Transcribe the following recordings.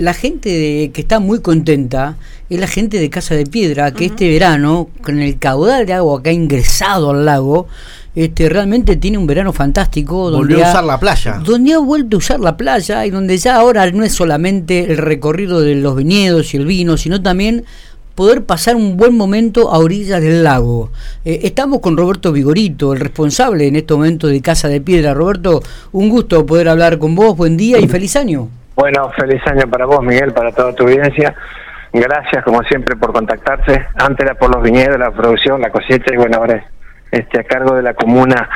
La gente que está muy contenta es la gente de Casa de Piedra, que este verano, con el caudal de agua que ha ingresado al lago, este, realmente tiene un verano fantástico. Donde Volvió a usar la playa. Donde ha vuelto a usar la playa y donde ya ahora no es solamente el recorrido de los viñedos y el vino, sino también poder pasar un buen momento a orillas del lago. Eh, estamos con Roberto Vigorito, el responsable en este momento de Casa de Piedra. Roberto, un gusto poder hablar con vos, buen día y feliz año. Bueno, feliz año para vos, Miguel, para toda tu audiencia. Gracias, como siempre, por contactarse. Antes era por los viñedos, la producción, la cosecha, y bueno, ahora este, a cargo de la comuna,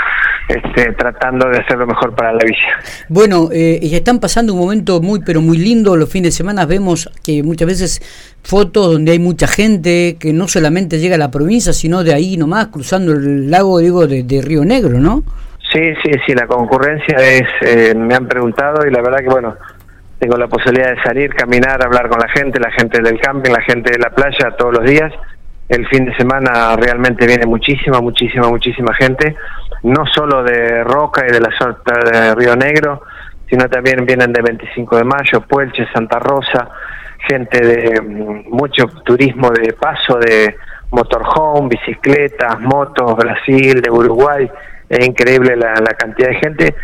este, tratando de hacer lo mejor para la villa. Bueno, eh, y están pasando un momento muy, pero muy lindo. Los fines de semana vemos que muchas veces fotos donde hay mucha gente, que no solamente llega a la provincia, sino de ahí nomás, cruzando el lago, digo, de, de Río Negro, ¿no? Sí, sí, sí, la concurrencia es, eh, me han preguntado y la verdad que bueno, tengo la posibilidad de salir, caminar, hablar con la gente, la gente del camping, la gente de la playa todos los días. El fin de semana realmente viene muchísima, muchísima, muchísima gente, no solo de Roca y de la zona de Río Negro, sino también vienen de 25 de Mayo, Puelche, Santa Rosa, gente de mm, mucho turismo de paso, de motorhome, bicicletas, motos, Brasil, de Uruguay, es increíble la, la cantidad de gente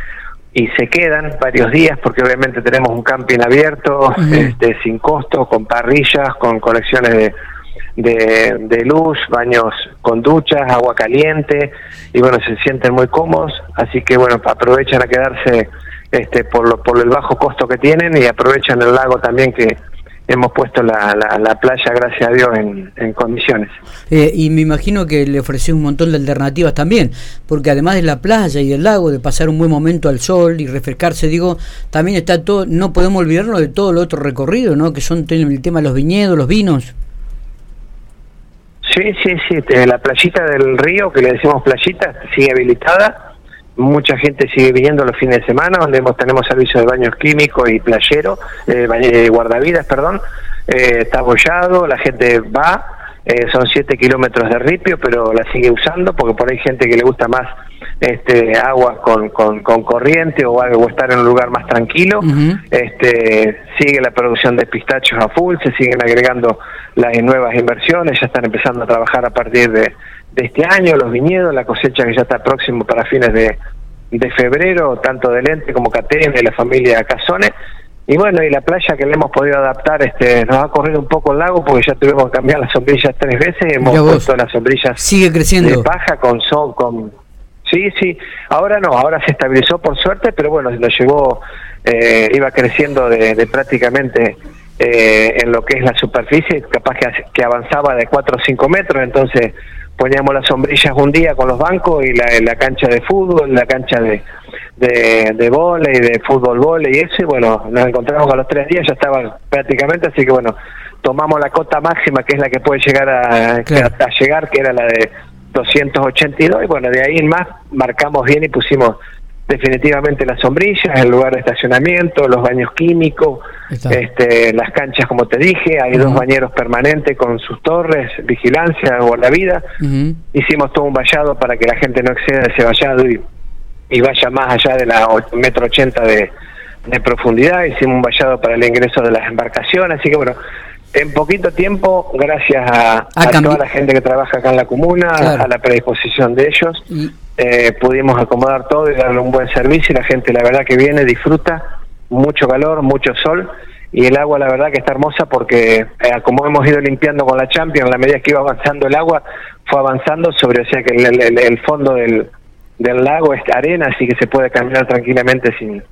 y se quedan varios días porque obviamente tenemos un camping abierto, este, sin costo, con parrillas, con colecciones de, de, luz, baños con duchas, agua caliente y bueno, se sienten muy cómodos, así que bueno, aprovechan a quedarse este, por, lo, por el bajo costo que tienen y aprovechan el lago también que hemos puesto la, la, playa, gracias a Dios, en, condiciones. Eh, y me imagino que le ofrecí un montón de alternativas también, porque además de la playa y del lago, de pasar un buen momento al sol y refrescarse, digo, también está todo, no podemos olvidarnos de todo el otro recorrido, ¿no? Que son el tema de los viñedos, los vinos. Sí, sí, sí, la playita del río, que le decimos playita, sigue habilitada mucha gente sigue viniendo los fines de semana, donde tenemos servicios de baños químicos y playero, eh, eh, guardavidas, perdón, eh, está abollado, la gente va, eh, son 7 kilómetros de ripio, pero la sigue usando porque por ahí hay gente que le gusta más este agua con, con, corriente o o estar en un lugar más tranquilo. este Sigue la producción de pistachos a full, se siguen agregando las nuevas inversiones, ya están empezando a trabajar a partir de de este año, los viñedos, la cosecha que ya está próximo para fines de, de febrero, tanto de Lente como Catene, la familia Cazones. Y bueno, y la playa que le hemos podido adaptar, este, nos ha corrido un poco el lago porque ya tuvimos que cambiar las sombrillas tres veces, hemos puesto las sombrillas sigue creciendo. de paja con sol, con sí, sí, ahora no, ahora se estabilizó por suerte, pero bueno, lo llevó, eh, iba creciendo de, de prácticamente eh, en lo que es la superficie, capaz que, que avanzaba de 4 o 5 metros, entonces poníamos las sombrillas un día con los bancos y la, la cancha de fútbol, la cancha de, de, de volei, de fútbol volei y eso, y bueno, nos encontramos a los tres días, ya estaba prácticamente, así que bueno, tomamos la cota máxima, que es la que puede llegar a, a llegar, que era la de 282, y bueno, de ahí en más marcamos bien y pusimos definitivamente las sombrillas, el lugar de estacionamiento, los baños químicos, este, las canchas como te dije, hay dos bañeros permanentes con sus torres, vigilancia, guardavida. vida Hicimos todo un vallado para que la gente no exceda ese vallado y, y vaya más allá de la metro ochenta de, de profundidad. Hicimos un vallado para el ingreso de las embarcaciones, así que bueno, en poquito tiempo, gracias a, toda la gente que trabaja acá en la comuna, a la predisposición de ellos, eh, pudimos acomodar todo y darle un buen servicio. Y la gente la verdad que viene, disfruta, mucho calor, mucho sol. Y el agua la verdad que está hermosa porque eh, como hemos ido limpiando con la Champions, a la medida que iba avanzando el agua, fue avanzando sobre, o sea que el, fondo del, del lago es arena, así que se puede caminar tranquilamente sin,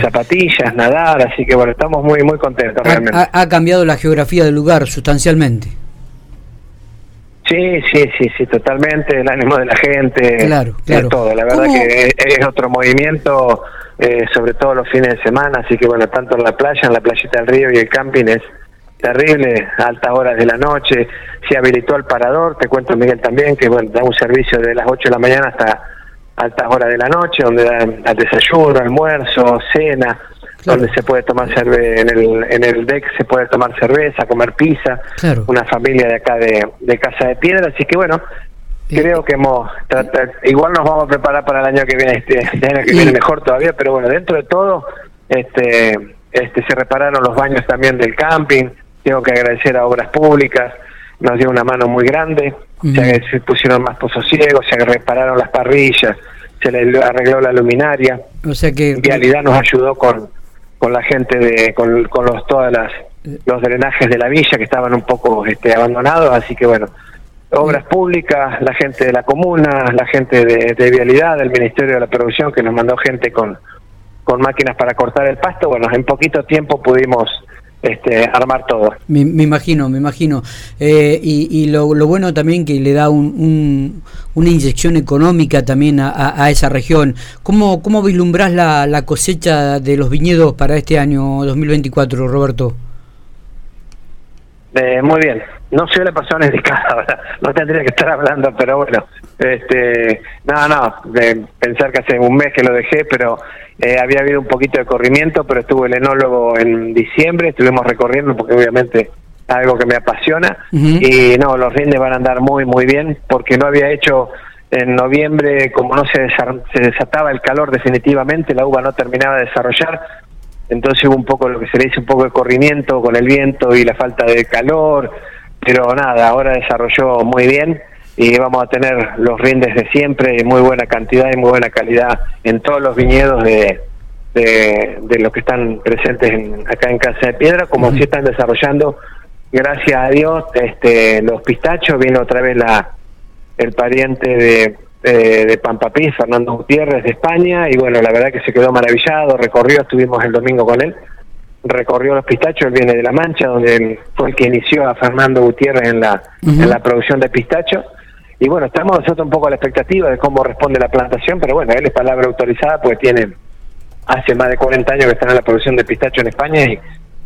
zapatillas, nadar, así que bueno, estamos muy muy contentos realmente. Ha, cambiado la geografía del lugar sustancialmente. Sí, sí, sí, sí, totalmente, el ánimo de la gente, claro, claro. todo, la verdad que es, otro movimiento, eh, sobre todo los fines de semana, así que bueno, tanto en la playa, en la playita del río y el camping es terrible, altas horas de la noche, se habilitó el parador, te cuento Miguel también, que bueno, da un servicio de las 8 de la mañana hasta altas horas de la noche, donde dan desayuno, almuerzo, cena, donde se puede tomar cerveza, en el, en el deck se puede tomar cerveza, comer pizza, una familia de acá de, de Casa de Piedra, así que bueno, creo que hemos tratado, igual nos vamos a preparar para el año que viene, este, este año que viene mejor todavía, pero bueno, dentro de todo, este este, se repararon los baños también del camping, tengo que agradecer a Obras Públicas, nos dio una mano muy grande, se, pusieron más pozos ciegos, se repararon las parrillas, se le arregló la luminaria, o sea que Vialidad nos ayudó con, con la gente de, con, con los, todas las los drenajes de la villa que estaban un poco este, abandonados, así que bueno, obras públicas, la gente de la comuna, la gente de, vialidad, del Ministerio de la Producción que nos mandó gente con, con máquinas para cortar el pasto, bueno, en poquito tiempo pudimos este, armar todo. Me, imagino, me imagino. Eh, y, lo, bueno también que le da un, una inyección económica también a, esa región. ¿Cómo, cómo vislumbrás la, la cosecha de los viñedos para este año 2024, Roberto? Eh, muy bien, no soy la persona indicada, no tendría que estar hablando, pero bueno, este, no, no, de pensar que hace un mes que lo dejé, pero eh, había habido un poquito de corrimiento, pero estuvo el enólogo en diciembre, estuvimos recorriendo porque obviamente algo que me apasiona. Y no, los rindes van a andar muy, muy bien porque no había hecho en noviembre, como no se, se desataba el calor definitivamente, la uva no terminaba de desarrollar, entonces hubo un poco lo que se le dice un poco de corrimiento con el viento y la falta de calor, pero nada, ahora desarrolló muy bien y vamos a tener los rindes de siempre, muy buena cantidad y muy buena calidad en todos los viñedos de, de, los que están presentes acá en Casa de Piedra, como si están desarrollando, gracias a Dios, este, los pistachos, vino otra vez la el pariente de eh, de Pampapí, Fernando Gutiérrez de España, y bueno, la verdad que se quedó maravillado, recorrió, estuvimos el domingo con él, recorrió los pistachos, él viene de La Mancha, donde fue el que inició a Fernando Gutiérrez en la, en la producción de pistachos, y bueno, estamos nosotros un poco a la expectativa de cómo responde la plantación, pero bueno, él es palabra autorizada porque tiene hace más de 40 años que está en la producción de pistacho en España y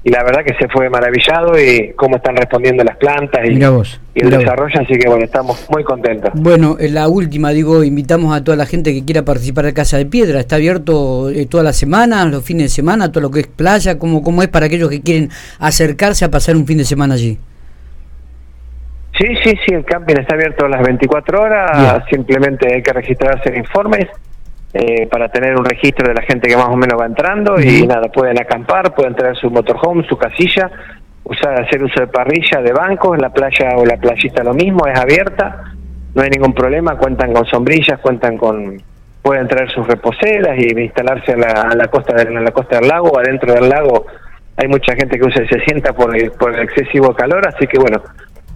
y la verdad que se fue maravillado y cómo están respondiendo las plantas y, el desarrollo, así que bueno, estamos muy contentos. Bueno, en la última, digo, invitamos a toda la gente que quiera participar de Casa de Piedra, está abierto eh, toda la semana, los fines de semana, todo lo que es playa, ¿cómo, cómo es para aquellos que quieren acercarse a pasar un fin de semana allí? Sí, sí, sí, el camping está abierto las 24 horas, simplemente hay que registrarse en informes eh, para tener un registro de la gente que más o menos va entrando y nada, pueden acampar, pueden traer su motorhome, su casilla, usar, hacer uso de parrilla, de banco, en la playa o la playita lo mismo, es abierta, no hay ningún problema, cuentan con sombrillas, cuentan con, pueden traer sus reposeras y instalarse a la, costa del, la costa del lago, adentro del lago hay mucha gente que usa se sienta por el, por el excesivo calor, así que bueno,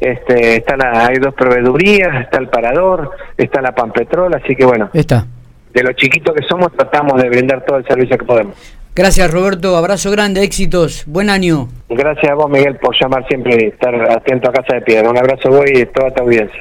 este, está la, hay dos proveedurías, está el parador, está la Pampetrol, así que bueno. Está de lo chiquito que somos, tratamos de brindar todo el servicio que podemos. Gracias Roberto, abrazo grande, éxitos, buen año. Gracias a vos Miguel por llamar siempre y estar atento a Casa de Piedra. Un abrazo a vos y a toda tu audiencia.